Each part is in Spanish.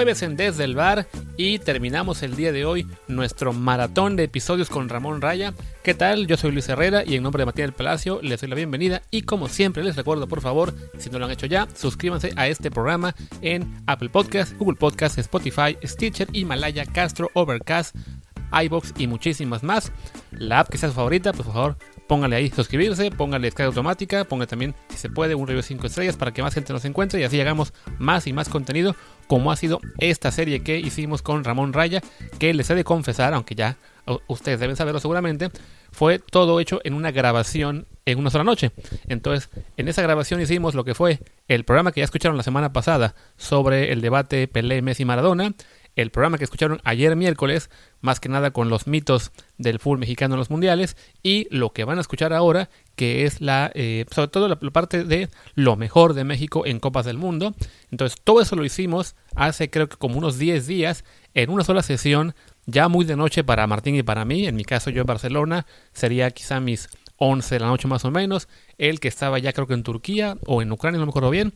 jueves en Desde el Bar y terminamos el día de hoy nuestro maratón de episodios con Ramón Raya. ¿Qué tal? Yo soy Luis Herrera y en nombre de Matías del Palacio les doy la bienvenida y como siempre les recuerdo por favor, si no lo han hecho ya, suscríbanse a este programa en Apple Podcast, Google Podcast, Spotify, Stitcher, Himalaya, Castro, Overcast, iBox y muchísimas más. La app que sea su favorita, pues, por favor, póngale ahí suscribirse, póngale descarga automática, póngale también, si se puede, un review 5 estrellas para que más gente nos encuentre y así llegamos más y más contenido, como ha sido esta serie que hicimos con Ramón Raya, que les he de confesar, aunque ya ustedes deben saberlo seguramente, fue todo hecho en una grabación en una sola noche. Entonces, en esa grabación hicimos lo que fue el programa que ya escucharon la semana pasada sobre el debate Pelé, Messi, Maradona, el programa que escucharon ayer miércoles, más que nada con los mitos del fútbol mexicano en los mundiales, y lo que van a escuchar ahora, que es la, eh, sobre todo la, parte de lo mejor de México en Copas del Mundo. Entonces, todo eso lo hicimos hace creo que como unos 10 días, en una sola sesión, ya muy de noche para Martín y para mí. En mi caso, yo en Barcelona, sería quizá mis 11 de la noche más o menos. Él que estaba ya creo que en Turquía o en Ucrania, no me acuerdo bien.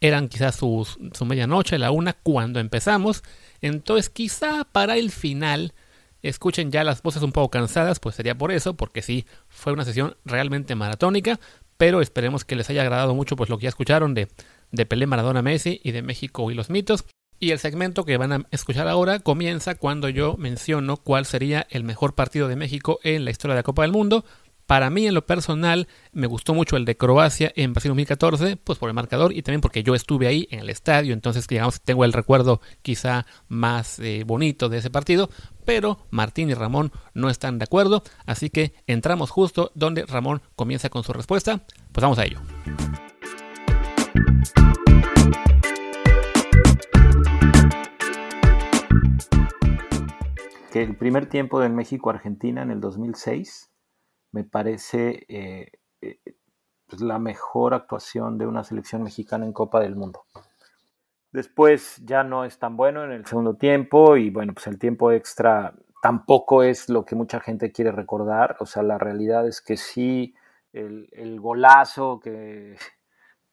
Eran quizás sus, su medianoche, la una, cuando empezamos. Entonces quizá para el final escuchen ya las voces un poco cansadas, pues sería por eso, porque sí, fue una sesión realmente maratónica, pero esperemos que les haya agradado mucho pues lo que ya escucharon de, de Pelé Maradona Messi y de México y los mitos. Y el segmento que van a escuchar ahora comienza cuando yo menciono cuál sería el mejor partido de México en la historia de la Copa del Mundo, para mí, en lo personal, me gustó mucho el de Croacia en Brasil 2014, pues por el marcador y también porque yo estuve ahí en el estadio, entonces, digamos, tengo el recuerdo quizá más eh, bonito de ese partido, pero Martín y Ramón no están de acuerdo, así que entramos justo donde Ramón comienza con su respuesta. Pues vamos a ello. Que el primer tiempo de México-Argentina en el 2006 me parece eh, eh, pues, la mejor actuación de una selección mexicana en Copa del Mundo. Después ya no es tan bueno en el segundo tiempo y bueno, pues el tiempo extra tampoco es lo que mucha gente quiere recordar. O sea, la realidad es que sí, el, golazo que,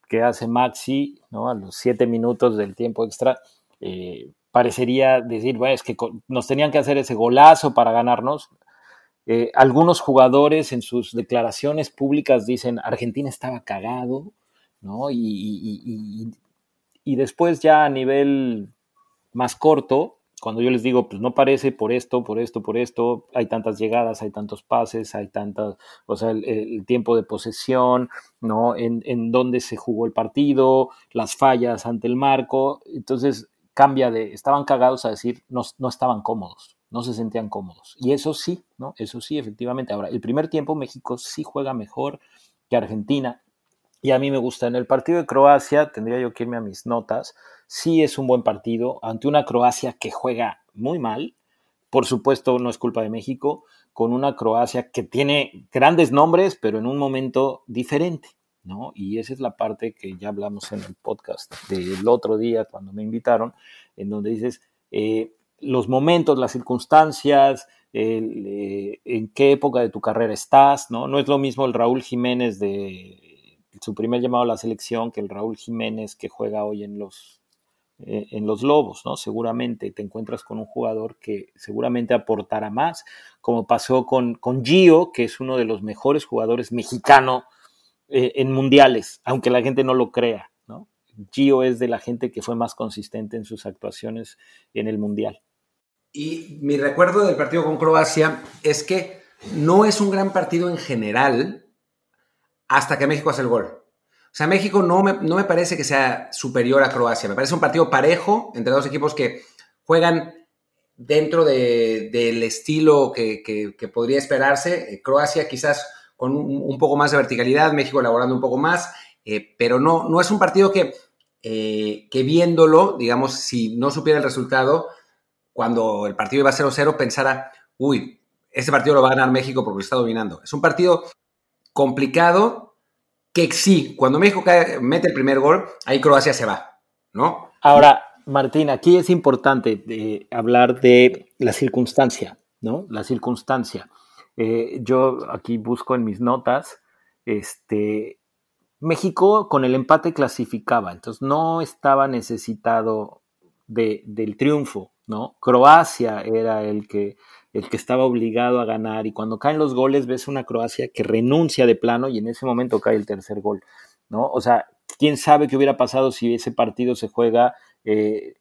que, hace Maxi ¿no? a los siete minutos del tiempo extra, eh, parecería decir, bueno, es que nos tenían que hacer ese golazo para ganarnos. Eh, algunos jugadores en sus declaraciones públicas dicen Argentina estaba cagado, ¿no? Y, después ya a nivel más corto, cuando yo les digo, pues no parece por esto, por esto, por esto, hay tantas llegadas, hay tantos pases, hay tantas, o sea, el, tiempo de posesión, ¿no? En, en dónde se jugó el partido, las fallas ante el marco, entonces cambia de, estaban cagados a decir, no, no estaban cómodos, no se sentían cómodos. Y eso sí, ¿no? Eso sí, efectivamente. Ahora, el primer tiempo México sí juega mejor que Argentina. Y a mí me gusta. En el partido de Croacia, tendría yo que irme a mis notas, sí es un buen partido ante una Croacia que juega muy mal. Por supuesto, no es culpa de México, con una Croacia que tiene grandes nombres, pero en un momento diferente. ¿no? Y esa es la parte que ya hablamos en el podcast del otro día cuando me invitaron, en donde dices, eh, los momentos, las circunstancias, eh, en qué época de tu carrera estás, ¿no? No es lo mismo el Raúl Jiménez de su primer llamado a la selección que el Raúl Jiménez que juega hoy en los, eh, en los Lobos, ¿no? Seguramente te encuentras con un jugador que seguramente aportará más, como pasó con, con Gio, que es uno de los mejores jugadores mexicanos eh, en mundiales, aunque la gente no lo crea. Gio es de la gente que fue más consistente en sus actuaciones en el mundial. Y mi recuerdo del partido con Croacia es que no es un gran partido en general hasta que México hace el gol. O sea, México no me, no me parece que sea superior a Croacia. Me parece un partido parejo entre dos equipos que juegan dentro del estilo que, podría esperarse. Croacia quizás con un, poco más de verticalidad, México elaborando un poco más, eh, pero no, no es un partido que, eh, que viéndolo, digamos, si no supiera el resultado, cuando el partido iba 0-0 pensara, uy, este partido lo va a ganar México porque lo está dominando. Es un partido complicado que sí, cuando México mete el primer gol, ahí Croacia se va, ¿no? Ahora, Martín, aquí es importante eh, hablar de la circunstancia, ¿no? La circunstancia. Eh, yo aquí busco en mis notas, este, México con el empate clasificaba, entonces no estaba necesitado del triunfo, ¿no? Croacia era el que, el que estaba obligado a ganar y cuando caen los goles ves una Croacia que renuncia de plano y en ese momento cae el tercer gol, ¿no? O sea, quién sabe qué hubiera pasado si ese partido se juega, eh,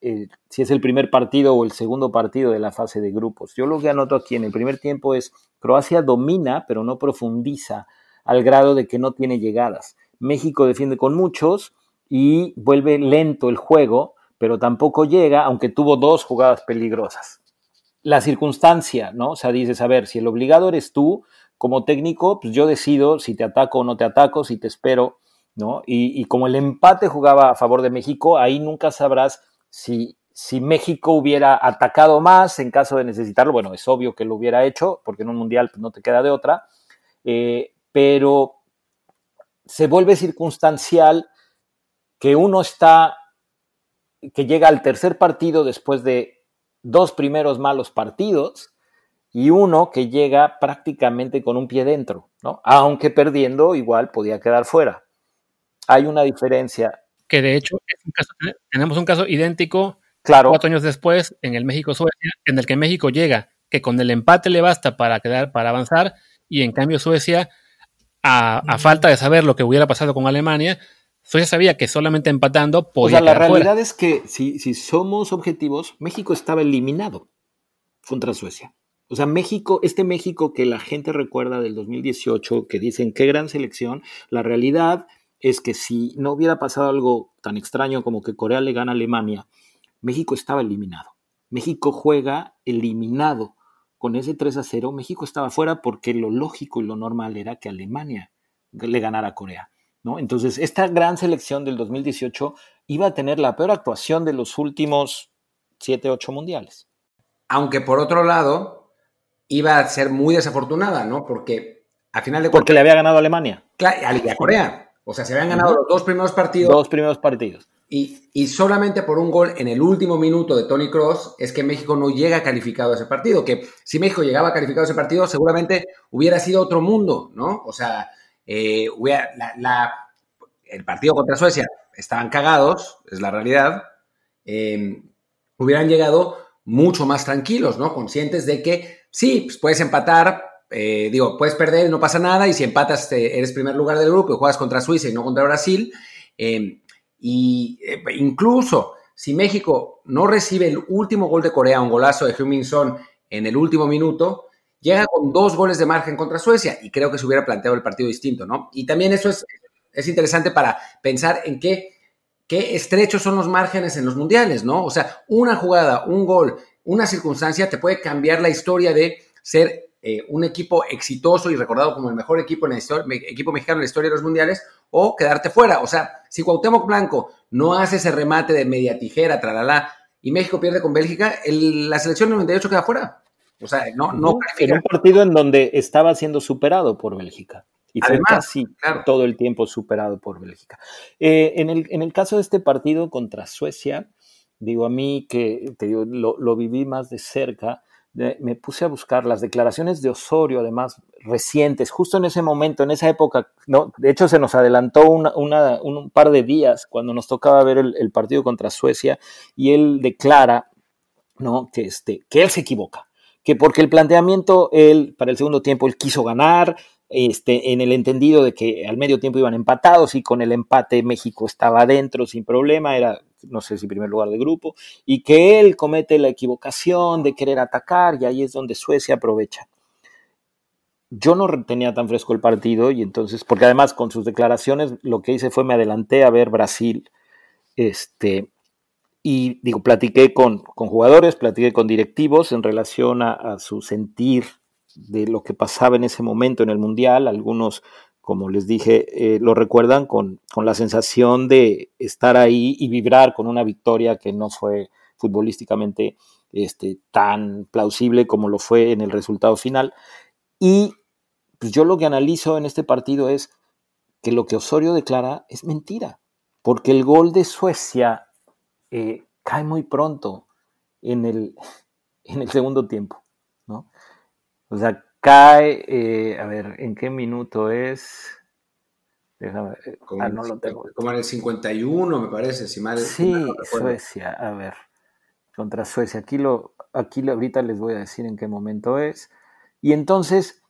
si es el primer partido o el segundo partido de la fase de grupos. Yo lo que anoto aquí en el primer tiempo es Croacia domina, pero no profundiza al grado de que no tiene llegadas. México defiende con muchos y vuelve lento el juego, pero tampoco llega, aunque tuvo dos jugadas peligrosas. La circunstancia, ¿no? O sea, dices, a ver, si el obligado eres tú, como técnico, pues yo decido si te ataco o no te ataco, si te espero, ¿no? Y, como el empate jugaba a favor de México, ahí nunca sabrás si, si México hubiera atacado más en caso de necesitarlo. Bueno, es obvio que lo hubiera hecho, porque en un mundial pues, no te queda de otra, eh, pero se vuelve circunstancial que uno está, que llega al tercer partido después de dos primeros malos partidos y uno que llega prácticamente con un pie dentro, ¿no? Aunque perdiendo igual podía quedar fuera. Hay una diferencia. Que de hecho tenemos un caso idéntico claro. cuatro años después en el México-Suecia, en el que México llega, que con el empate le basta para quedar, para avanzar, y en cambio Suecia, a, a falta de saber lo que hubiera pasado con Alemania, Suecia sabía que solamente empatando podía. O sea, la realidad es que si, si somos objetivos, México estaba eliminado contra Suecia. O sea, México, este México que la gente recuerda del 2018, que dicen qué gran selección, la realidad es que si no hubiera pasado algo tan extraño como que Corea le gana a Alemania, México estaba eliminado. México juega eliminado. Con ese 3 a 0, México estaba fuera porque lo lógico y lo normal era que Alemania le ganara a Corea. Entonces, esta gran selección del 2018 iba a tener la peor actuación de los últimos 7, 8 mundiales. Aunque por otro lado, iba a ser muy desafortunada, ¿no? Porque al final de Porque le había ganado a Alemania. Claro, a Corea. O sea, se habían ganado los dos primeros partidos. Dos primeros partidos. Y, y, solamente por un gol en el último minuto de Tony Cross es que México no llega calificado a ese partido. Que si México llegaba calificado a ese partido, seguramente hubiera sido otro mundo, ¿no? O sea, eh, el partido contra Suecia estaban cagados, es la realidad, eh, hubieran llegado mucho más tranquilos, ¿no? Conscientes de que sí, pues puedes empatar, eh, digo, puedes perder, no pasa nada, y si empatas eres primer lugar del grupo y juegas contra Suiza y no contra Brasil, y incluso si México no recibe el último gol de Corea, un golazo de Heung-Min en el último minuto, llega con dos goles de margen contra Suecia y creo que se hubiera planteado el partido distinto, ¿no? Y también eso es, es interesante para pensar en qué, qué estrechos son los márgenes en los mundiales, ¿no? O sea, una jugada, un gol, una circunstancia te puede cambiar la historia de ser eh, un equipo exitoso y recordado como el mejor equipo, en la historia, equipo mexicano en la historia de los mundiales o quedarte fuera. O sea, si Cuauhtémoc Blanco no hace ese remate de media tijera, tralala, y México pierde con Bélgica, la selección 98 queda fuera. O sea, no, no En un partido en donde estaba siendo superado por Bélgica. Y fue casi todo el tiempo superado por Bélgica. Eh, en, el, en, el, caso de este partido contra Suecia, digo a mí que te digo, lo, lo, viví más de cerca, me puse a buscar las declaraciones de Osorio, además recientes, justo en ese momento, en esa época, ¿no? de hecho se nos adelantó una, un par de días cuando nos tocaba ver el, el, partido contra Suecia y él declara ¿no? que, este, que él se equivoca, que porque el planteamiento, él, para el segundo tiempo, él quiso ganar, este, en el entendido de que al medio tiempo iban empatados y con el empate México estaba adentro sin problema, era, no sé si primer lugar de grupo, y que él comete la equivocación de querer atacar y ahí es donde Suecia aprovecha. Yo no tenía tan fresco el partido y entonces, porque además con sus declaraciones lo que hice fue me adelanté a ver Brasil, este, y digo, platiqué con, jugadores, platiqué con directivos en relación a, su sentir de lo que pasaba en ese momento en el Mundial. Algunos, como les dije, eh, lo recuerdan con, la sensación de estar ahí y vibrar con una victoria que no fue futbolísticamente este, tan plausible como lo fue en el resultado final. Y pues yo lo que analizo en este partido es que lo que Osorio declara es mentira, porque el gol de Suecia eh, cae muy pronto en el, en el segundo tiempo, ¿no? O sea, cae, eh, a ver, ¿en qué minuto es? Déjame, como, ah, no lo tengo. como en el 51, me parece, si mal. Sí, Suecia, a ver. contra Suecia. Aquí, lo, aquí ahorita les voy a decir en qué momento es. Y entonces,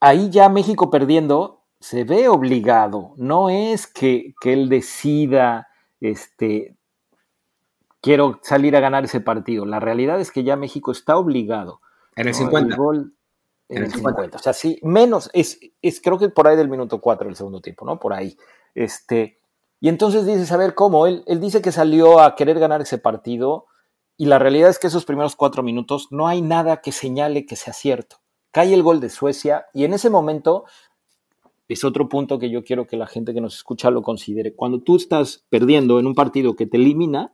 ahí ya México perdiendo, se ve obligado. No es que, que él decida, este, quiero salir a ganar ese partido. La realidad es que ya México está obligado. En el 50. El gol, en, el 50. O sea, sí, menos, es, es creo que por ahí del minuto 4 del segundo tiempo, ¿no? Por ahí. Este, y entonces dices, a ver, ¿cómo? Él, él dice que salió a querer ganar ese partido y la realidad es que esos primeros cuatro minutos no hay nada que señale que sea cierto. Cae el gol de Suecia y en ese momento es otro punto que yo quiero que la gente que nos escucha lo considere. Cuando tú estás perdiendo en un partido que te elimina,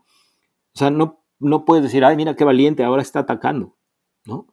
o sea, no, no puedes decir, ay, mira qué valiente, ahora está atacando, ¿no?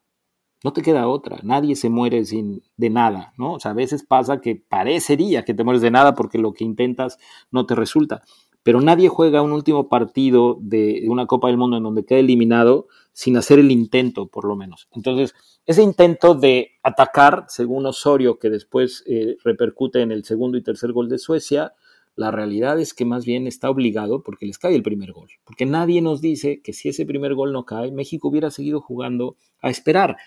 No te queda otra, nadie se muere sin, de nada, ¿no? O sea, a veces pasa que parecería que te mueres de nada porque lo que intentas no te resulta, pero nadie juega un último partido de una Copa del Mundo en donde queda eliminado sin hacer el intento, por lo menos. Entonces, ese intento de atacar, según Osorio, que después eh, repercute en el segundo y tercer gol de Suecia, la realidad es que más bien está obligado porque les cae el primer gol. Porque nadie nos dice que si ese primer gol no cae, México hubiera seguido jugando a esperar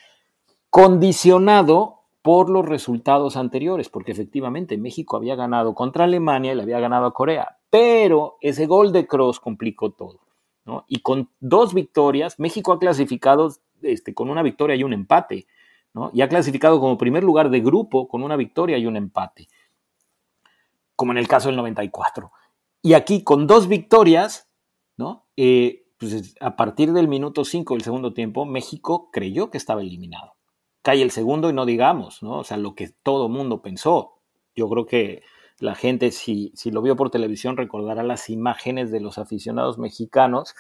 condicionado por los resultados anteriores, porque efectivamente México había ganado contra Alemania y le había ganado a Corea, pero ese gol de Cross complicó todo. ¿no? Y con dos victorias, México ha clasificado este, con una victoria y un empate, ¿no? y ha clasificado como primer lugar de grupo con una victoria y un empate, como en el caso del 94. Y aquí con dos victorias, ¿no? Eh, pues a partir del minuto 5 del segundo tiempo, México creyó que estaba eliminado cae el segundo y no digamos, ¿no? O sea, lo que todo mundo pensó. Yo creo que la gente, si, si lo vio por televisión, recordará las imágenes de los aficionados mexicanos,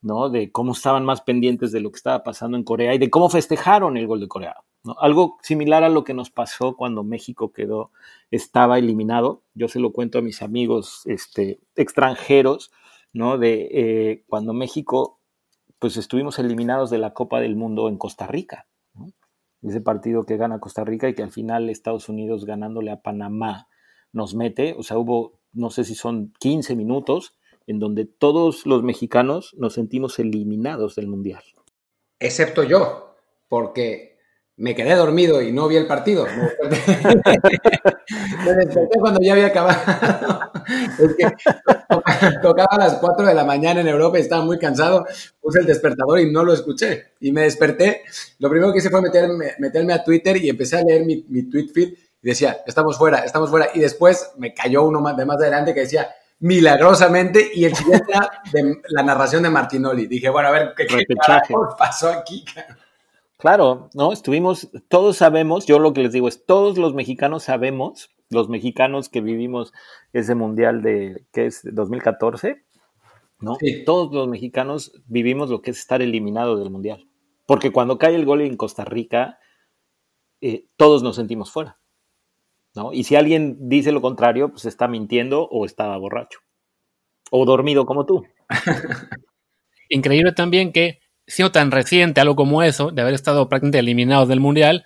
¿no? De cómo estaban más pendientes de lo que estaba pasando en Corea y de cómo festejaron el gol de Corea. ¿no? Algo similar a lo que nos pasó cuando México quedó, estaba eliminado. Yo se lo cuento a mis amigos este, extranjeros, ¿no? De eh, cuando México, pues estuvimos eliminados de la Copa del Mundo en Costa Rica ese partido que gana Costa Rica y que al final Estados Unidos ganándole a Panamá nos mete, o sea, hubo, no sé si son 15 minutos en donde todos los mexicanos nos sentimos eliminados del Mundial. Excepto yo, porque me quedé dormido y no vi el partido. Me desperté, cuando ya había acabado. Es que tocaba a las 4 de la mañana en Europa y estaba muy cansado. Puse el despertador y no lo escuché. Y me desperté. Lo primero que hice fue meterme, meterme a Twitter y empecé a leer mi, mi tweet feed y decía, estamos fuera, estamos fuera. Y después me cayó uno más de más adelante que decía, milagrosamente, y el siguiente era de la narración de Martinoli. Dije, bueno, a ver, ¿qué, qué pasó aquí? Claro, ¿no? Estuvimos, todos sabemos, yo lo que les digo es, todos los mexicanos sabemos, los mexicanos que vivimos ese mundial de, ¿qué es? 2014, ¿no? Todos los mexicanos vivimos lo que es estar eliminado del mundial. Porque cuando cae el gol en Costa Rica, eh, todos nos sentimos fuera, ¿no? Y si alguien dice lo contrario, pues está mintiendo o estaba borracho. O dormido como tú. Increíble también que siendo tan reciente algo como eso, de haber estado prácticamente eliminados del Mundial,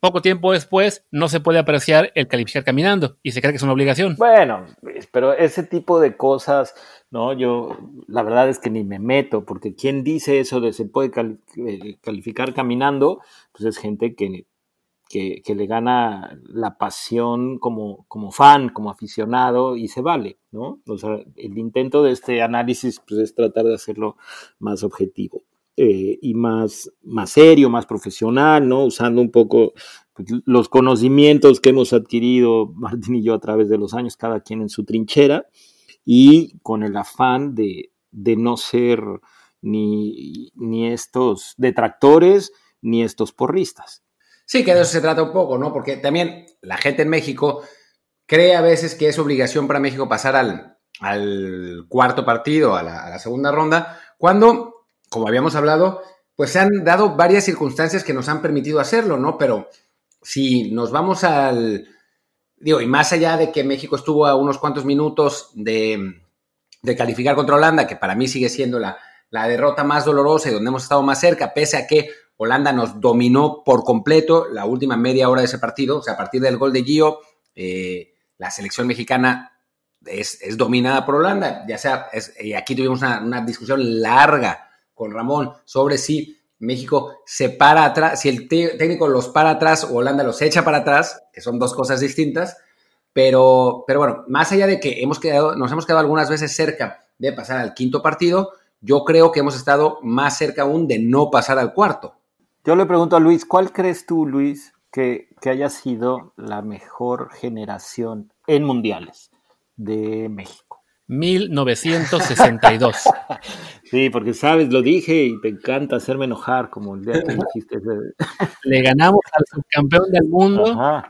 poco tiempo después no se puede apreciar el calificar caminando y se cree que es una obligación. Bueno, pero ese tipo de cosas, ¿no? Yo la verdad es que ni me meto, porque quien dice eso de se puede eh, calificar caminando, pues es gente que, que, le gana la pasión como, como fan, como aficionado y se vale, ¿no? El intento de este análisis pues, es tratar de hacerlo más objetivo. Eh, y más, más serio, más profesional, ¿no? Usando un poco pues, los conocimientos que hemos adquirido Martín y yo a través de los años, cada quien en su trinchera, y con el afán de, de no ser ni, ni estos detractores ni estos porristas. Sí, que de eso se trata un poco, ¿no? Porque también la gente en México cree a veces que es obligación para México pasar al, al cuarto partido, a la, a la segunda ronda, cuando como habíamos hablado, pues se han dado varias circunstancias que nos han permitido hacerlo, ¿no? Pero si nos vamos al, digo, y más allá de que México estuvo a unos cuantos minutos de, calificar contra Holanda, que para mí sigue siendo la, derrota más dolorosa y donde hemos estado más cerca, pese a que Holanda nos dominó por completo la última media hora de ese partido, o sea, a partir del gol de Gio, eh, la selección mexicana es, dominada por Holanda, ya sea, y aquí tuvimos una discusión larga con Ramón sobre si México se para atrás, si el técnico los para atrás o Holanda los echa para atrás, que son dos cosas distintas, pero, pero bueno, más allá de que hemos quedado, nos hemos quedado algunas veces cerca de pasar al quinto partido, yo creo que hemos estado más cerca aún de no pasar al cuarto. Yo le pregunto a Luis, ¿cuál crees tú, Luis, que, que haya sido la mejor generación en mundiales de México? 1962. Sí, porque sabes, lo dije y te encanta hacerme enojar como el día que dijiste. Le ganamos al subcampeón del mundo,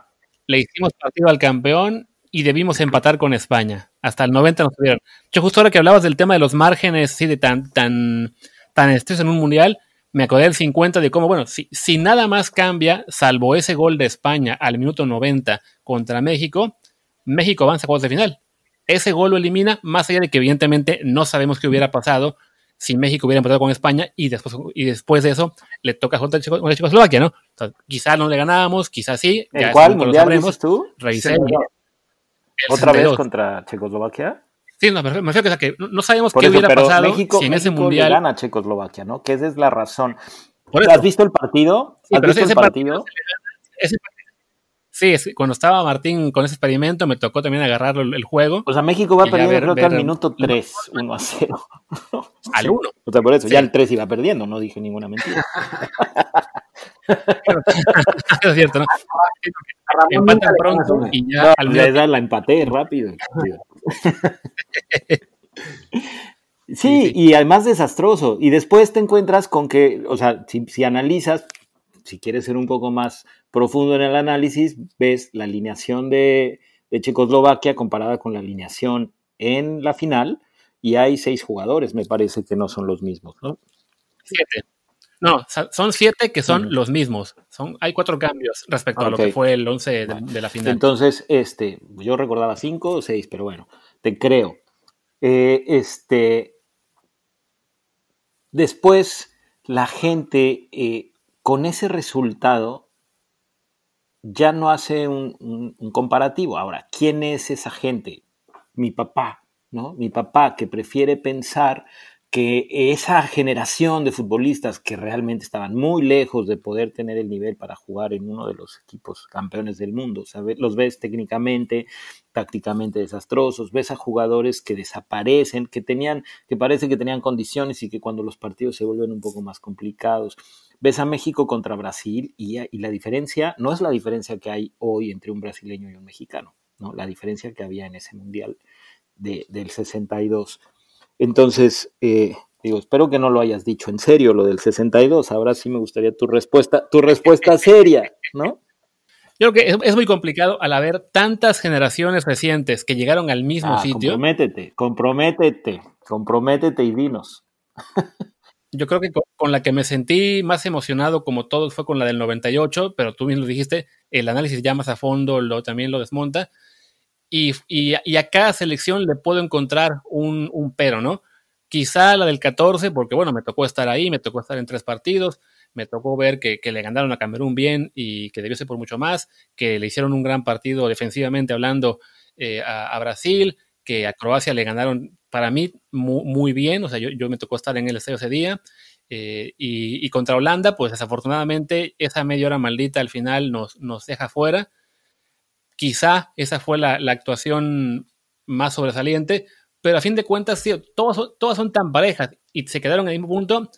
le hicimos partido al campeón y debimos empatar con España. Hasta el 90 nos tuvieron. Yo justo ahora que hablabas del tema de los márgenes, sí, de tan, tan, tan estrés en un mundial, me acordé del 50 de cómo, bueno, si, si nada más cambia, salvo ese gol de España al minuto 90 contra México, México avanza a juegos de final ese gol lo elimina, más allá de que evidentemente no sabemos qué hubiera pasado si México hubiera empatado con España y después, y después de eso le toca junto con Checoslovaquia, ¿no? quizás no le ganábamos, quizás sí. ¿En cuál mundial dices tú? ¿Otra vez contra Checoslovaquia? Sí, no, me refiero que, no sabemos qué hubiera pasado México, si en ese mundial. Le gana Checoslovaquia, ¿no? Que esa es la razón. ¿Has visto el partido? ¿Has visto el partido? ese partido Sí, cuando estaba Martín con ese experimento me tocó también agarrar el, juego. O sea, México va perdiendo creo que al minuto 3, 1 a 0. al 1. O sea, por eso, ya el 3 iba perdiendo, no dije ninguna mentira. es cierto, ¿no? Empatan pronto y ya al ya la empaté rápido. Sí, y además desastroso. Y después te encuentras con que, o sea, si, si analizas, si quieres ser un poco más profundo en el análisis, ves la alineación de, Checoslovaquia comparada con la alineación en la final y hay seis jugadores, me parece que no son los mismos, ¿no? Siete. No, son siete que son los mismos. Son, hay cuatro cambios respecto a lo que fue el once de, la final. Entonces, este, yo recordaba cinco o seis, pero bueno, te creo. Eh, este, después, la gente eh, con ese resultado ya no hace un, comparativo. Ahora, ¿quién es esa gente? Mi papá, ¿no? Mi papá que prefiere pensar que esa generación de futbolistas que realmente estaban muy lejos de poder tener el nivel para jugar en uno de los equipos campeones del mundo, los ves técnicamente, tácticamente desastrosos, ves a jugadores que desaparecen, que tenían, que parece que tenían condiciones y que cuando los partidos se vuelven un poco más complicados, ves a México contra Brasil y, la diferencia no es la diferencia que hay hoy entre un brasileño y un mexicano, ¿no? la diferencia que había en ese mundial del 62. Entonces, eh, digo, espero que no lo hayas dicho en serio lo del 62. Ahora sí me gustaría tu respuesta, tu respuesta seria, ¿no? Yo creo que es, muy complicado al haber tantas generaciones recientes que llegaron al mismo ah, sitio. Comprométete, comprométete, comprométete y dinos. Yo creo que con, la que me sentí más emocionado, como todos, fue con la del 98, pero tú mismo lo dijiste, el análisis ya más a fondo lo, también lo desmonta. Y, a cada selección le puedo encontrar un, pero, ¿no? Quizá la del 14, porque bueno, me tocó estar ahí, me tocó estar en tres partidos, me tocó ver que, le ganaron a Camerún bien y que debió ser por mucho más, que le hicieron un gran partido defensivamente hablando eh, a, Brasil, que a Croacia le ganaron para mí muy, bien, o sea, yo, me tocó estar en el estadio ese día, eh, y, contra Holanda, pues desafortunadamente esa media hora maldita al final nos, nos deja fuera. Quizá esa fue la, actuación más sobresaliente, pero a fin de cuentas, sí, todas, todas son tan parejas y se quedaron en el mismo punto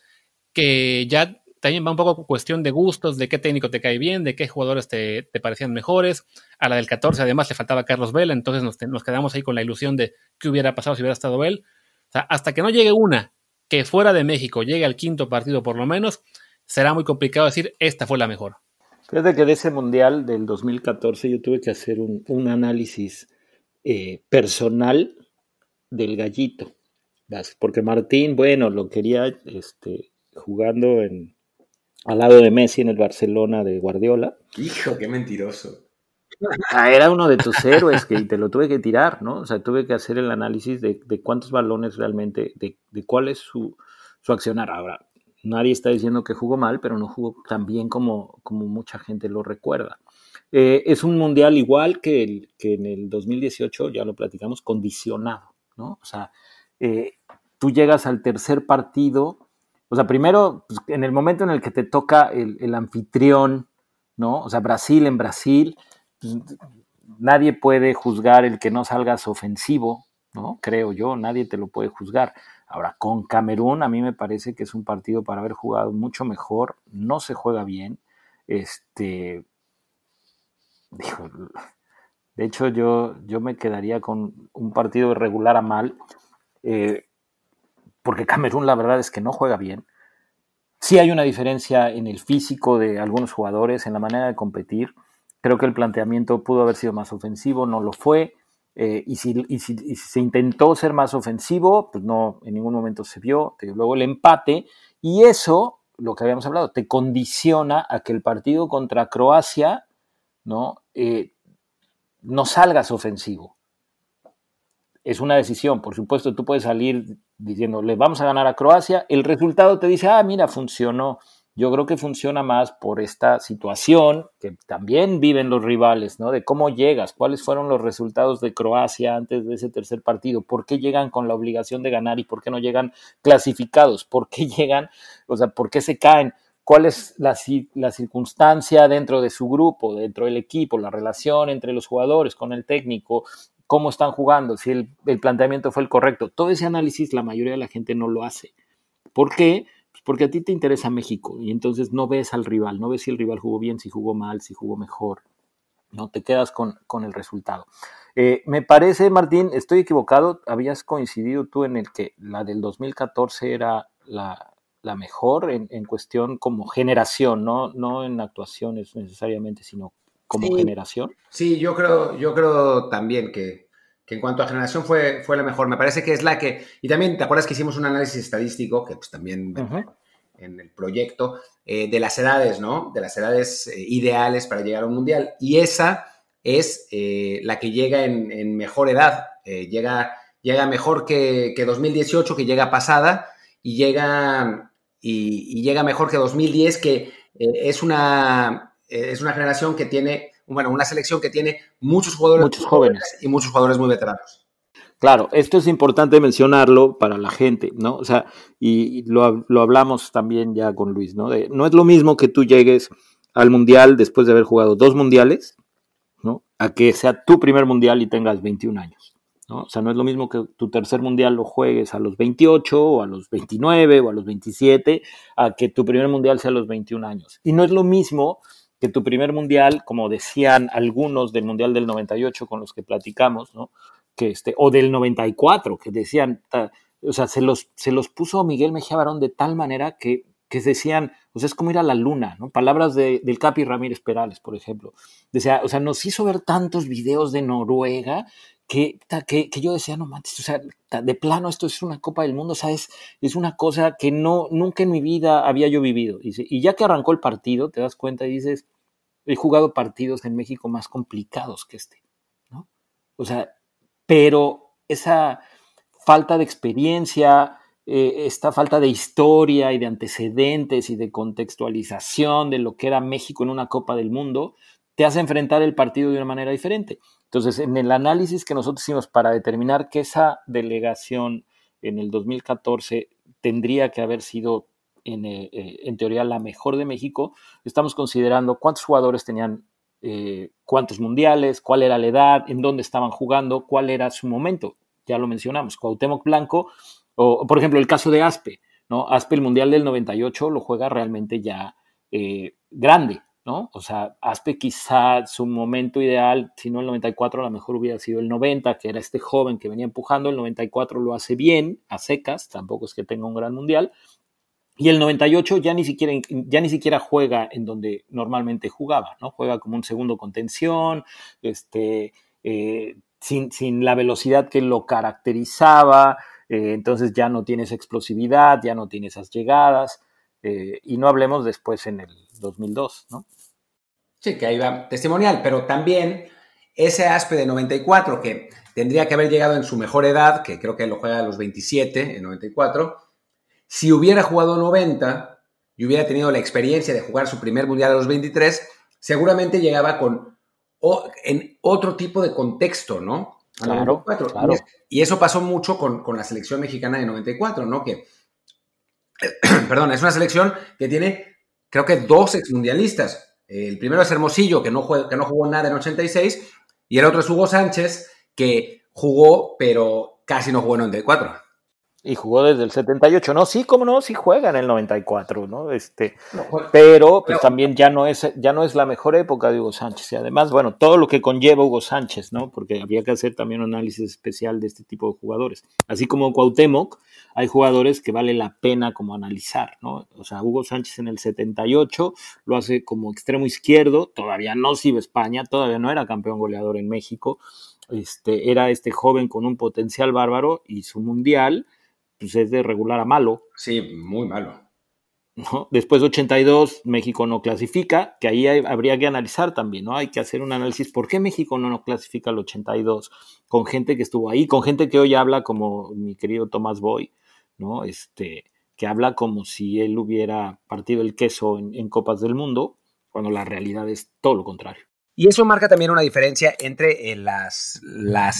que ya también va un poco cuestión de gustos, de qué técnico te cae bien, de qué jugadores te, parecían mejores. A la del 14 además le faltaba Carlos Vela, entonces nos, quedamos ahí con la ilusión de qué hubiera pasado si hubiera estado él. O sea, hasta que no llegue una que fuera de México llegue al quinto partido por lo menos, será muy complicado decir esta fue la mejor. Fíjate que de ese mundial del 2014 yo tuve que hacer un, análisis eh, personal del gallito. Porque Martín, bueno, lo quería este, jugando en, al lado de Messi en el Barcelona de Guardiola. Hijo, qué mentiroso. Ah, era uno de tus héroes que te lo tuve que tirar, ¿no? O sea, tuve que hacer el análisis de, cuántos balones realmente, de, cuál es su, su, accionar. Ahora, nadie está diciendo que jugó mal, pero no jugó tan bien como, como mucha gente lo recuerda. Eh, es un mundial igual que, el, que en el 2018, ya lo platicamos, condicionado, ¿no? O sea, eh, tú llegas al tercer partido O sea, primero, pues, en el momento en el que te toca el, anfitrión, ¿no? O sea, Brasil en Brasil, pues, nadie puede juzgar el que no salgas ofensivo, ¿no? Creo yo, nadie te lo puede juzgar. Ahora, con Camerún, a mí me parece que es un partido para haber jugado mucho mejor, no se juega bien. Este, de hecho, yo, yo me quedaría con un partido regular a mal. Eh, porque Camerún la verdad es que no juega bien. Sí hay una diferencia en el físico de algunos jugadores, en la manera de competir. Creo que el planteamiento pudo haber sido más ofensivo, no lo fue. Eh, y, si, se intentó ser más ofensivo, pues no, en ningún momento se vio. Luego el empate. Y eso, lo que habíamos hablado, te condiciona a que el partido contra Croacia no, eh, no salgas ofensivo es una decisión. Por supuesto, tú puedes salir diciendo, le vamos a ganar a Croacia, el resultado te dice, ah, mira, funcionó. Yo creo que funciona más por esta situación que también viven los rivales, ¿no? De cómo llegas, cuáles fueron los resultados de Croacia antes de ese tercer partido, por qué llegan con la obligación de ganar y por qué no llegan clasificados, por qué llegan, o sea, por qué se caen cuál es la, la, circunstancia dentro de su grupo, dentro del equipo, la relación entre los jugadores con el técnico, cómo están jugando, si el, planteamiento fue el correcto. Todo ese análisis la mayoría de la gente no lo hace. ¿Por qué? Pues porque a ti te interesa México y entonces no ves al rival, no ves si el rival jugó bien, si jugó mal, si jugó mejor. No te quedas con, el resultado. Eh, me parece, Martín, estoy equivocado, habías coincidido tú en el que la del 2014 era la, mejor en, cuestión como generación, ¿no? no en actuaciones necesariamente, sino como generación. Sí, yo creo, yo creo también que, en cuanto a generación fue, fue la mejor. Me parece que es la que... Y también, ¿te acuerdas que hicimos un análisis estadístico, que pues también en el proyecto, eh, de las edades, ¿no? De las edades eh, ideales para llegar a un mundial. Y esa es eh, la que llega en, mejor edad. llega, llega mejor que, que, 2018, que llega pasada, y llega, y llega mejor que 2010, que es una eh, es una generación que tiene, bueno, una selección que tiene muchos jugadores muchos jóvenes y muchos jugadores muy veteranos. Claro, esto es importante mencionarlo para la gente, ¿no? O sea, y, lo, lo, hablamos también ya con Luis, ¿no? De, no es lo mismo que tú llegues al Mundial después de haber jugado dos Mundiales, ¿no? A que sea tu primer Mundial y tengas 21 años, ¿no? O sea, no es lo mismo que tu tercer Mundial lo juegues a los 28 o a los 29 o a los 27, a que tu primer Mundial sea a los 21 años. Y no es lo mismo que tu primer mundial, como decían algunos del mundial del 98 con los que platicamos, ¿no? Que este, o del 94, que decían, o sea, se los, se los puso Miguel Mejía Barón de tal manera que, que decían, o sea, es como ir a la luna, ¿no? Palabras de, del Capi Ramírez Perales, por ejemplo. Decía, o sea, nos hizo ver tantos videos de Noruega que, que, que, yo decía, no manches, o sea, de plano esto es una Copa del Mundo, ¿sabes? Es una cosa que no, nunca en mi vida había yo vivido. Y ya que arrancó el partido, te das cuenta y dices, he jugado partidos en México más complicados que este, ¿no? O sea, pero esa falta de experiencia, eh, esta falta de historia y de antecedentes y de contextualización de lo que era México en una Copa del Mundo, te hace enfrentar el partido de una manera diferente. Entonces, en el análisis que nosotros hicimos para determinar que esa delegación en el 2014 tendría que haber sido en, eh, eh, en teoría la mejor de México, estamos considerando cuántos jugadores tenían eh, cuántos mundiales, cuál era la edad, en dónde estaban jugando, cuál era su momento. Ya lo mencionamos, Cuauhtémoc Blanco, o por ejemplo el caso de Aspe, ¿no? Aspe el Mundial del 98 lo juega realmente ya grande, ¿no? O sea, Aspe quizá su momento ideal, si no el 94, a lo mejor hubiera sido el 90, que era este joven que venía empujando, el 94 lo hace bien, a secas, tampoco es que tenga un gran mundial, y el 98 ya ni siquiera, ya ni siquiera juega en donde normalmente jugaba, ¿no? Juega como un segundo contención, este, eh, sin, la velocidad que lo caracterizaba, eh, entonces ya no tiene esa explosividad, ya no tiene esas llegadas, eh, y no hablemos después en el 2002, ¿no? Sí, que ahí va testimonial, pero también ese Aspe de 94 que tendría que haber llegado en su mejor edad, que creo que lo juega a los 27, en 94, si hubiera jugado 90 y hubiera tenido la experiencia de jugar su primer mundial a los 23, seguramente llegaba con en otro tipo de contexto, ¿no? Claro, claro. Y eso pasó mucho con, con, la selección mexicana de 94, ¿no? Que perdón, es una selección que tiene, creo que dos exmundialistas. El primero es Hermosillo, que no, que no jugó nada en 86, y el otro es Hugo Sánchez, que jugó, pero casi no jugó en 94. Y jugó desde el 78, ¿no? Sí, cómo no, sí juega en el 94, ¿no? Este, pero pues también ya no, es, ya no es la mejor época de Hugo Sánchez. Y además, bueno, todo lo que conlleva Hugo Sánchez, ¿no? Porque había que hacer también un análisis especial de este tipo de jugadores. Así como Cuauhtémoc, hay jugadores que vale la pena como analizar, ¿no? O sea, Hugo Sánchez en el 78 lo hace como extremo izquierdo, todavía no sirve España, todavía no era campeón goleador en México. Este, era este joven con un potencial bárbaro y su mundial pues es de regular a malo. Sí, muy malo. ¿no? Después de 82, México no clasifica, que ahí habría que analizar también, ¿no? Hay que hacer un análisis, ¿por qué México no, no clasifica al 82? Con gente que estuvo ahí, con gente que hoy habla como mi querido Tomás Boy, ¿no? Este, que habla como si él hubiera partido el queso en Copas del Mundo, cuando la realidad es todo lo contrario. Y eso marca también una diferencia entre eh, las,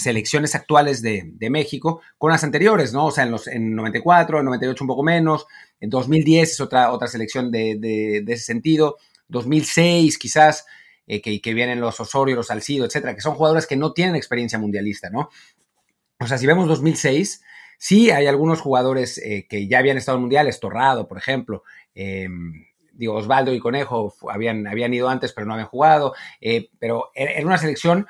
selecciones actuales de, México con las anteriores, ¿no? O sea, en, los, en 94, en 98 un poco menos, en 2010 es otra, otra selección de, ese sentido, 2006 quizás, eh, que, vienen los Osorio, los Salcido, etcétera, que son jugadores que no tienen experiencia mundialista, ¿no? O sea, si vemos 2006, sí hay algunos jugadores eh, que ya habían estado en mundiales, Torrado, por ejemplo, eh, digo, Osvaldo y Conejo habían, habían ido antes, pero no habían jugado, eh, pero era una selección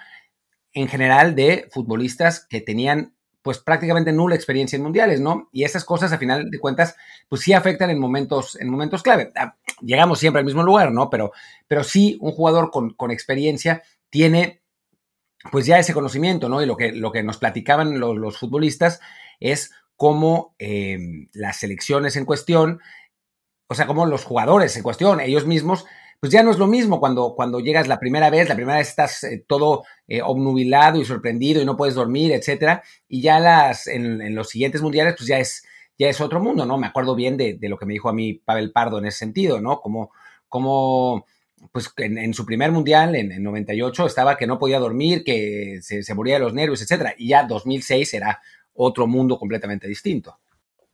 en general de futbolistas que tenían pues prácticamente nula experiencia en mundiales, ¿no? Y esas cosas, a final de cuentas, pues sí afectan en momentos, en momentos clave. Ah, llegamos siempre al mismo lugar, ¿no? Pero, pero sí, un jugador con, experiencia tiene pues ya ese conocimiento, ¿no? Y lo que, lo que nos platicaban los, futbolistas es cómo eh, las selecciones en cuestión o sea, como los jugadores en cuestión, ellos mismos, pues ya no es lo mismo cuando, cuando llegas la primera vez, la primera vez estás eh, todo eh, obnubilado y sorprendido y no puedes dormir, etcétera, y ya las, en, los siguientes mundiales, pues ya es, ya es otro mundo, ¿no? Me acuerdo bien de, lo que me dijo a mí Pavel Pardo en ese sentido, ¿no? Como, como pues en, su primer mundial, en, en, 98, estaba que no podía dormir, que se, se moría de los nervios, etcétera, y ya 2006 era otro mundo completamente distinto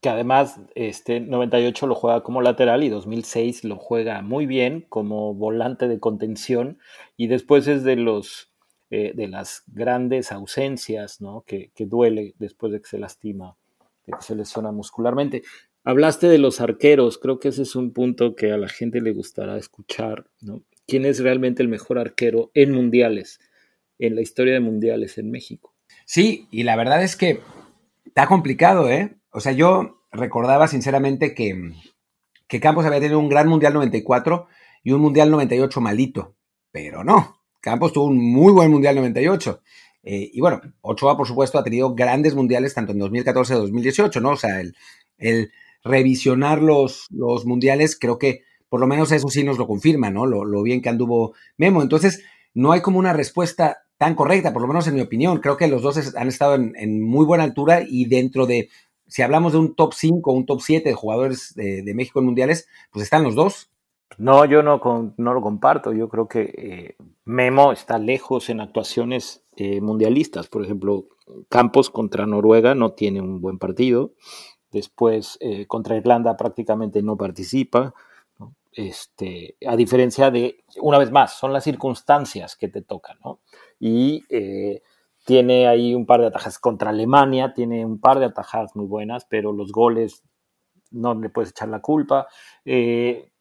que además este 98 lo juega como lateral y 2006 lo juega muy bien como volante de contención y después es de los eh, de las grandes ausencias ¿no? que, duele después de que se lastima, de que se lesiona muscularmente. Hablaste de los arqueros, creo que ese es un punto que a la gente le gustará escuchar, ¿no? ¿Quién es realmente el mejor arquero en mundiales, en la historia de mundiales en México? Sí, y la verdad es que está complicado, ¿eh? O sea, yo recordaba sinceramente que, que Campos había tenido un gran Mundial 94 y un Mundial 98 malito, pero no, Campos tuvo un muy buen Mundial 98. Eh, y bueno, Ochoa, por supuesto, ha tenido grandes mundiales tanto en 2014 y 2018, ¿no? O sea, el, el revisionar los, los, mundiales, creo que por lo menos eso sí nos lo confirma, ¿no? Lo, bien que anduvo Memo. Entonces, no hay como una respuesta tan correcta, por lo menos en mi opinión. Creo que los dos han estado en muy buena altura y dentro de si hablamos de un top 5 o un top 7 de jugadores de, México en mundiales, pues están los dos. No, yo no, no lo comparto. Yo creo que eh, Memo está lejos en actuaciones eh, mundialistas. Por ejemplo, Campos contra Noruega no tiene un buen partido. Después, eh, contra Irlanda prácticamente no participa. Este, a diferencia de, una vez más, son las circunstancias que te tocan, ¿no? Y tiene ahí un par de atajadas contra Alemania, tiene un par de atajadas muy buenas, pero los goles no le puedes echar la culpa. Eh,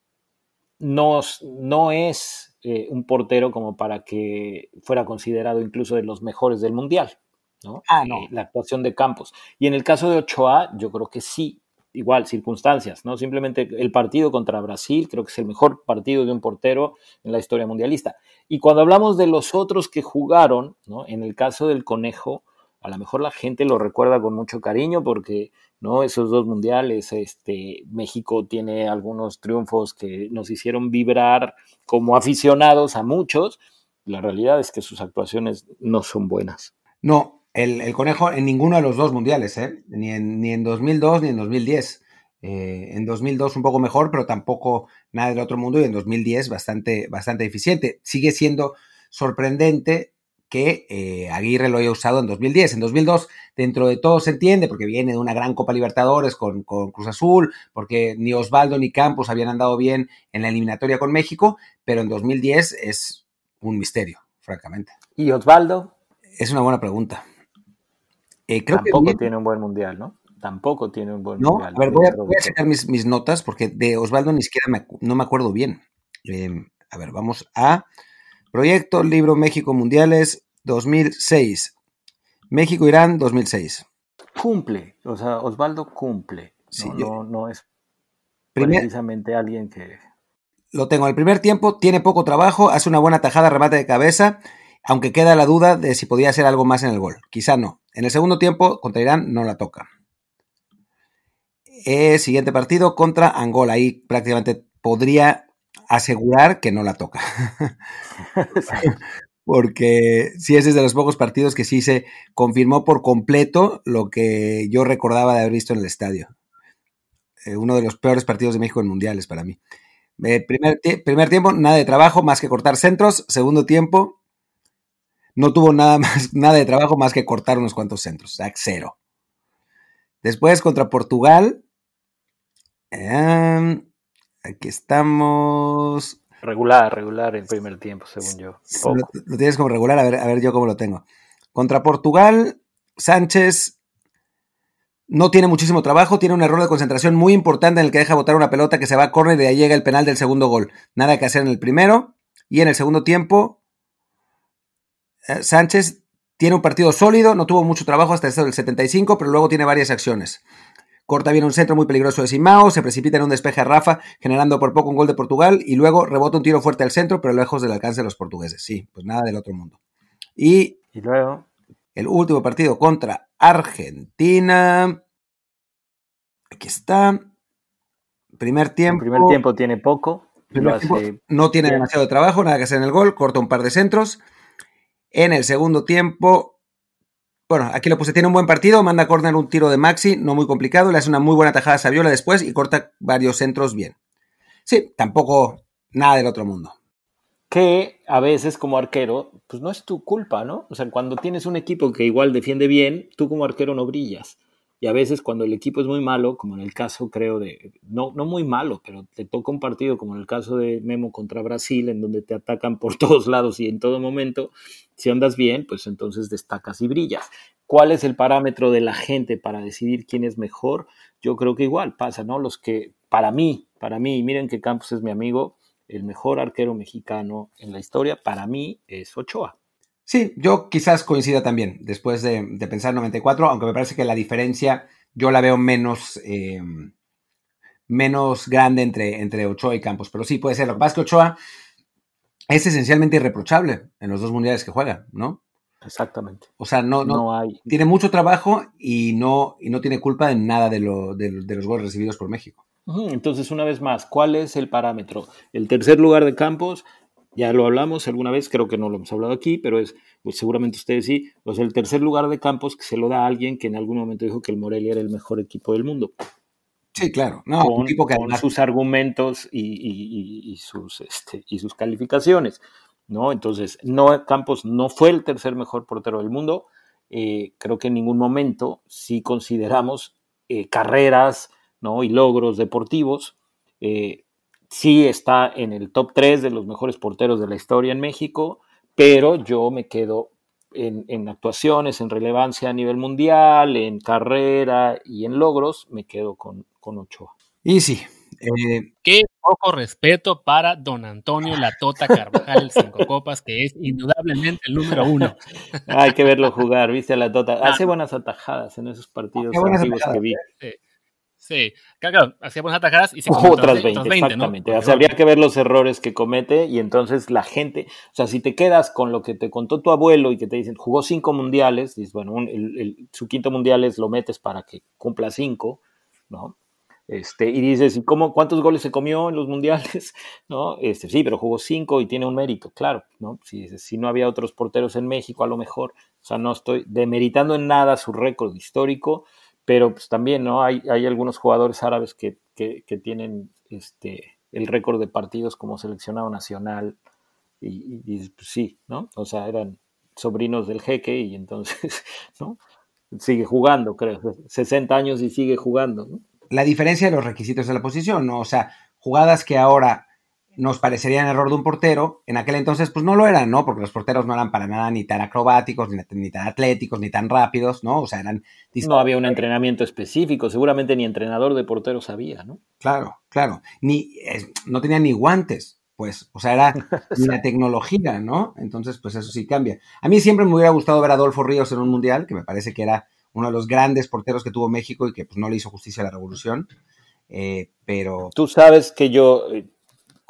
no, no, es eh, un portero como para que fuera considerado incluso de los mejores del Mundial. ¿no? Ah, no. Eh, la actuación de Campos. Y en el caso de Ochoa, yo creo que sí, igual, circunstancias, ¿no? Simplemente el partido contra Brasil, creo que es el mejor partido de un portero en la historia mundialista. Y cuando hablamos de los otros que jugaron, ¿no? En el caso del Conejo, a lo mejor la gente lo recuerda con mucho cariño porque, ¿no? Esos dos mundiales, este, México tiene algunos triunfos que nos hicieron vibrar como aficionados a muchos. La realidad es que sus actuaciones no son buenas. No, el, conejo en ninguno de los dos mundiales, ¿eh? ni, en, ni en 2002 ni en 2010. Eh, en 2002 un poco mejor, pero tampoco nada del otro mundo y en 2010 bastante, bastante eficiente. Sigue siendo sorprendente que eh, Aguirre lo haya usado en 2010. En 2002, dentro de todo se entiende, porque viene de una gran Copa Libertadores con, con, Cruz Azul, porque ni Osvaldo ni Campos habían andado bien en la eliminatoria con México, pero en 2010 es un misterio, francamente. ¿Y Osvaldo? Es una buena pregunta. Eh, creo Tampoco que tiene un buen mundial, ¿no? Tampoco tiene un buen mundial. A ver, voy a, voy a sacar mis, mis, notas porque de Osvaldo ni siquiera me, no me acuerdo bien. Eh, a ver, vamos a Proyecto Libro México Mundiales 2006. México-Irán 2006. Cumple, o sea, Osvaldo cumple. no, no, es precisamente alguien que... Lo tengo. El primer tiempo tiene poco trabajo, hace una buena tajada, remate de cabeza, aunque queda la duda de si podía hacer algo más en el gol. Quizá no. En el segundo tiempo, contra Irán, no la toca. Eh, siguiente partido contra Angola. Ahí prácticamente podría asegurar que no la toca. Porque sí, ese es de los pocos partidos que sí se confirmó por completo lo que yo recordaba de haber visto en el estadio. Eh, uno de los peores partidos de México en mundiales para mí. Eh, primer, primer tiempo, nada de trabajo más que cortar centros. Segundo tiempo, no tuvo nada más, nada de trabajo más que cortar unos cuantos centros, o sea, cero. Después contra Portugal. Em, aquí estamos. Regular, regular en primer tiempo, según yo. Lo, tienes como regular, a ver, a ver yo cómo lo tengo. Contra Portugal, Sánchez no tiene muchísimo trabajo, tiene un error de concentración muy importante en el que deja botar una pelota que se va a córner y de ahí llega el penal del segundo gol. Nada que hacer en el primero. Y en el segundo tiempo, Sánchez tiene un partido sólido, no tuvo mucho trabajo hasta el 75, pero luego tiene varias acciones. Corta bien un centro muy peligroso de Simao, se precipita en un despeje a Rafa, generando por poco un gol de Portugal, y luego rebota un tiro fuerte al centro, pero lejos del alcance de los portugueses. Sí, pues nada del otro mundo. Y, y luego el último partido contra Argentina. Aquí está. Primer tiempo. El primer tiempo tiene poco. no tiene demasiado trabajo, nada que hacer en el gol, corta un par de centros. En el segundo tiempo, bueno, aquí lo puse, tiene un buen partido, manda a córner un tiro de Maxi, no muy complicado, le hace una muy buena tajada a Saviola después y corta varios centros bien. Sí, tampoco nada del otro mundo. Que a veces como arquero, pues no es tu culpa, ¿no? O sea, cuando tienes un equipo que igual defiende bien, tú como arquero no brillas. Y a veces cuando el equipo es muy malo, como en el caso creo de, no, no muy malo, pero te toca un partido como en el caso de Memo contra Brasil, en donde te atacan por todos lados y en todo momento, si andas bien, pues entonces destacas y brillas. ¿Cuál es el parámetro de la gente para decidir quién es mejor? Yo creo que igual pasa, ¿no? Los que, para mí, para mí, miren que Campos es mi amigo, el mejor arquero mexicano en la historia, para mí es Ochoa. Sí, yo quizás coincida también después de, pensar 94, aunque me parece que la diferencia yo la veo menos, eh, menos grande entre, entre Ochoa y Campos. Pero sí, puede ser. Lo que pasa es que Ochoa es esencialmente irreprochable en los dos mundiales que juega, ¿no? Exactamente. O sea, no, no, hay... tiene mucho trabajo y no, y no tiene culpa en nada de, lo, de los goles recibidos por México. Entonces, una vez más, ¿cuál es el parámetro? El tercer lugar de Campos ya lo hablamos alguna vez, creo que no lo hemos hablado aquí, pero es, pues seguramente ustedes sí, pues el tercer lugar de Campos que se lo da a alguien que en algún momento dijo que el Morelia era el mejor equipo del mundo. Sí, claro. No, un tipo que con sus argumentos y, sus, este, y sus calificaciones. ¿no? Entonces, no, Campos no fue el tercer mejor portero del mundo. Eh, creo que en ningún momento, si consideramos eh, carreras ¿no? y logros deportivos, eh, sí está en el top 3 de los mejores porteros de la historia en México, pero yo me quedo en, actuaciones, en relevancia a nivel mundial, en carrera y en logros, me quedo con, con Ochoa. Y sí. Eh, Qué poco respeto para don Antonio Latota Carvajal Cinco Copas, que es indudablemente el número uno. Hay que verlo jugar, viste a Latota. Hace buenas atajadas en esos partidos antiguos que vi. Sí, claro, hacíamos atajadas y se otras 20, exactamente. O sea, habría que ver los errores que comete y entonces la gente, o sea, si te quedas con lo que te contó tu abuelo y que te dicen jugó cinco mundiales, dices, bueno, su quinto mundial es lo metes para que cumpla cinco, ¿no? Este, y dices, ¿y cómo, cuántos goles se comió en los mundiales? ¿No? Este, sí, pero jugó cinco y tiene un mérito, claro, ¿no? Si, si no había otros porteros en México, a lo mejor, o sea, no estoy demeritando en nada su récord histórico, pero pues también, ¿no? Hay, hay algunos jugadores árabes que, tienen este, el récord de partidos como seleccionado nacional y, pues, sí, ¿no? O sea, eran sobrinos del jeque y entonces, ¿no? Sigue jugando, creo, 60 años y sigue jugando, ¿no? La diferencia de los requisitos de la posición, ¿no? O sea, jugadas que ahora nos parecerían error de un portero, en aquel entonces pues no lo eran, ¿no? Porque los porteros no eran para nada ni tan acrobáticos, ni, tan atléticos, ni tan rápidos, ¿no? O sea, eran... No había un entrenamiento específico, seguramente ni entrenador de porteros había, ¿no? Claro, claro. Ni, no tenían ni guantes, pues, o sea, era la tecnología, ¿no? Entonces, pues eso sí cambia. A mí siempre me hubiera gustado ver a Adolfo Ríos en un mundial, que me parece que era uno de los grandes porteros que tuvo México y que pues no le hizo justicia a la revolución. Eh, pero... Tú sabes que yo eh,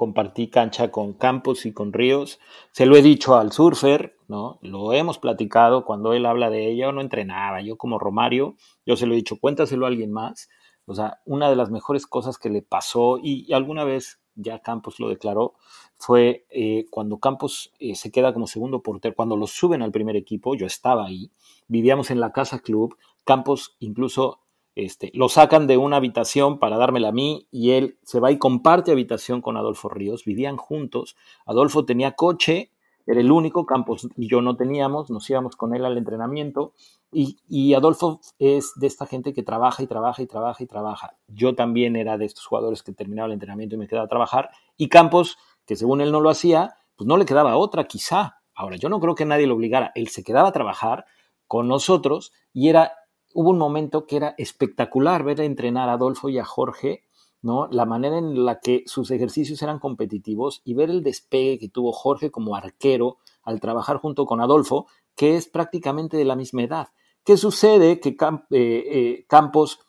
compartí cancha con Campos y con Ríos. Se lo he dicho al surfer, ¿no? Lo hemos platicado cuando él habla de ella, no entrenaba, yo como Romario, yo se lo he dicho, cuéntaselo a alguien más. O sea, una de las mejores cosas que le pasó, y, alguna vez ya Campos lo declaró, fue eh, cuando Campos eh, se queda como segundo portero, cuando lo suben al primer equipo, yo estaba ahí, vivíamos en la casa club, Campos incluso este, lo sacan de una habitación para dármela a mí y él se va y comparte habitación con Adolfo Ríos. Vivían juntos. Adolfo tenía coche, era el único, Campos y yo no teníamos, nos íbamos con él al entrenamiento. Y, Adolfo es de esta gente que trabaja y trabaja y trabaja y trabaja. Yo también era de estos jugadores que terminaba el entrenamiento y me quedaba a trabajar. Y Campos, que según él no lo hacía, pues no le quedaba otra quizá. Ahora, yo no creo que nadie lo obligara. Él se quedaba a trabajar con nosotros y era hubo un momento que era espectacular ver entrenar a Adolfo y a Jorge, ¿no? La manera en la que sus ejercicios eran competitivos y ver el despegue que tuvo Jorge como arquero al trabajar junto con Adolfo, que es prácticamente de la misma edad. ¿Qué sucede? Que eh, eh, Campos,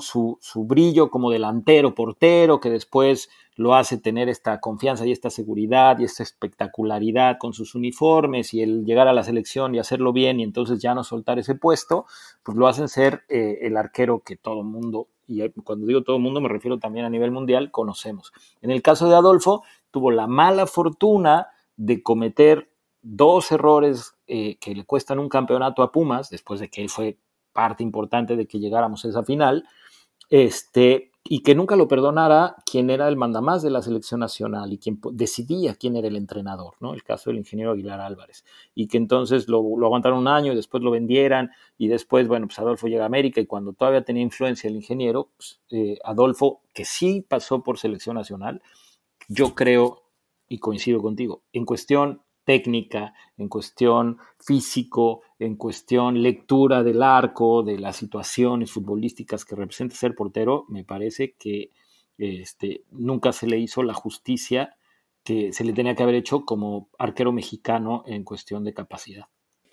Su, brillo como delantero, portero, que después lo hace tener esta confianza y esta seguridad y esta espectacularidad con sus uniformes y el llegar a la selección y hacerlo bien y entonces ya no soltar ese puesto, pues lo hacen ser eh, el arquero que todo mundo, y cuando digo todo mundo me refiero también a nivel mundial, conocemos. En el caso de Adolfo, tuvo la mala fortuna de cometer dos errores eh, que le cuestan un campeonato a Pumas, después de que él fue parte importante de que llegáramos a esa final, este, y que nunca lo perdonara quien era el mandamás de la selección nacional y quien decidía quién era el entrenador, ¿no? El caso del ingeniero Aguilar Álvarez. Y que entonces lo, aguantaron un año y después lo vendieran y después, bueno, pues Adolfo llega a América y cuando todavía tenía influencia el ingeniero, pues, eh, Adolfo, que sí pasó por selección nacional, yo creo y coincido contigo, en cuestión técnica, en cuestión físico, en cuestión lectura del arco, de las situaciones futbolísticas que representa ser portero, me parece que este, nunca se le hizo la justicia que se le tenía que haber hecho como arquero mexicano en cuestión de capacidad.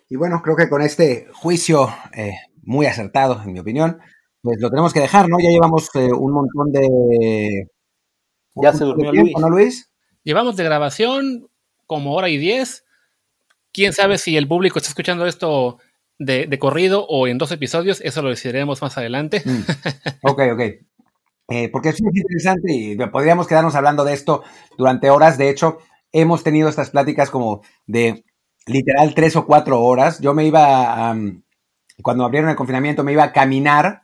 Y bueno, creo que con este juicio eh, muy acertado, en mi opinión, pues lo tenemos que dejar, ¿no? Ya llevamos eh, un montón de... Ya se durmió Luis. ¿no, Luis? Llevamos de grabación como hora y diez. Quién sabe si el público está escuchando esto de, corrido o en dos episodios, eso lo decidiremos más adelante. Mm. Ok, ok. Eh, porque es muy interesante y podríamos quedarnos hablando de esto durante horas. De hecho, hemos tenido estas pláticas como de literal tres o cuatro horas. Yo me iba, cuando abrieron el confinamiento, me iba a caminar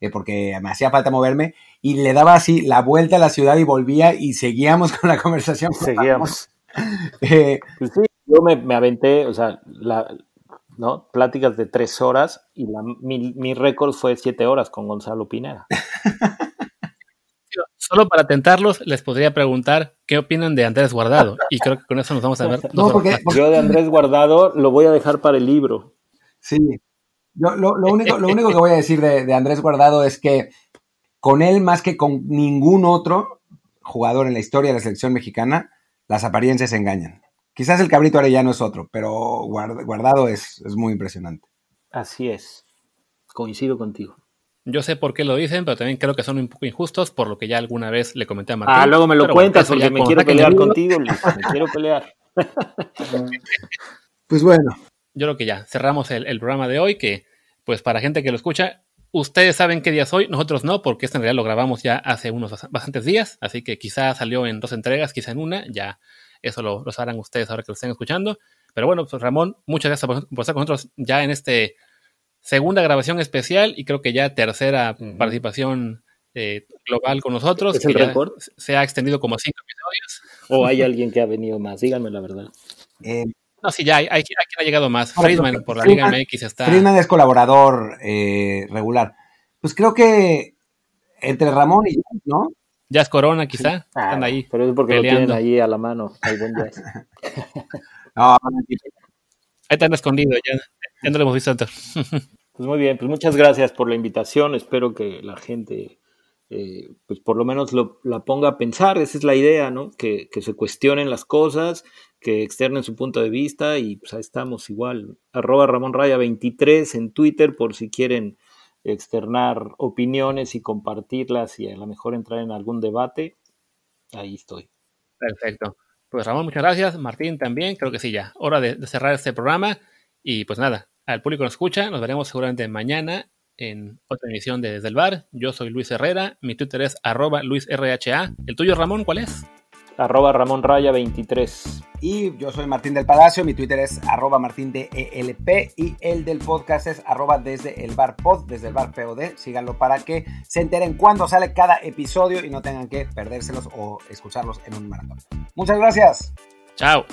eh, porque me hacía falta moverme y le daba así la vuelta a la ciudad y volvía y seguíamos con la conversación. Seguíamos. Eh, pues sí, yo me, aventé, o sea, ¿no? pláticas de tres horas y mi, récord fue siete horas con Gonzalo Pineda. Solo para tentarlos, les podría preguntar qué opinan de Andrés Guardado. Y creo que con eso nos vamos a ver. Yo de Andrés Guardado lo voy a dejar para el libro. Sí. Yo, lo, único, lo único que voy a decir de, de Andrés Guardado es que con él, más que con ningún otro jugador en la historia de la selección mexicana, las apariencias engañan. Quizás el cabrito arellano es otro, pero guardado es, muy impresionante. Así es. Coincido contigo. Yo sé por qué lo dicen, pero también creo que son un poco injustos, por lo que ya alguna vez le comenté a Martín. Ah, luego me lo cuentas porque me quiero pelear contigo, Luis. Me quiero pelear. pues bueno. Yo creo que ya cerramos el, el, programa de hoy, que pues para gente que lo escucha, ustedes saben qué día soy, nosotros no, porque este en realidad lo grabamos ya hace unos bastantes días, así que quizá salió en dos entregas, quizá en una, ya eso lo, sabrán ustedes ahora que lo estén escuchando. Pero bueno, pues Ramón, muchas gracias por, estar con nosotros ya en este segunda grabación especial y creo que ya tercera participación eh, global con nosotros. ¿Es el récord? Se ha extendido como cinco episodios. ¿O hay alguien que ha venido más? Díganme la verdad. Eh, No, sí, ya hay, hay, quien ha llegado más. Friedman por la Liga MX está. Friedman es colaborador eh, regular. Pues creo que entre Ramón y yo, ¿no? Jazz Corona, quizá. Ah, están ahí. Pero es porque peleando. lo tienen ahí a la mano, buen jazz. No, Ahí están escondidos, ya, ya no lo hemos visto tanto. Pues muy bien, pues muchas gracias por la invitación. Espero que la gente, eh, pues por lo menos lo, la ponga a pensar. Esa es la idea, ¿no? Que, que se cuestionen las cosas, que externen su punto de vista y pues ahí estamos igual. Arroba Ramón Raya 23 en Twitter por si quieren externar opiniones y compartirlas y a lo mejor entrar en algún debate. Ahí estoy. Perfecto. Pues Ramón, muchas gracias. Martín también, creo que sí, ya. Hora de, cerrar este programa. Y pues nada, al público nos escucha, nos veremos seguramente mañana en otra emisión de Desde el Bar. Yo soy Luis Herrera, mi Twitter es arroba luisrha. ¿El tuyo, Ramón, cuál es? Arroba Ramón Raya 23. Y yo soy Martín del Palacio, mi Twitter es arroba martín de ELP y el del podcast es arroba desde el bar pod, desde el bar POD. Síganlo para que se enteren cuándo sale cada episodio y no tengan que perdérselos o escucharlos en un maratón. Muchas gracias. Chao.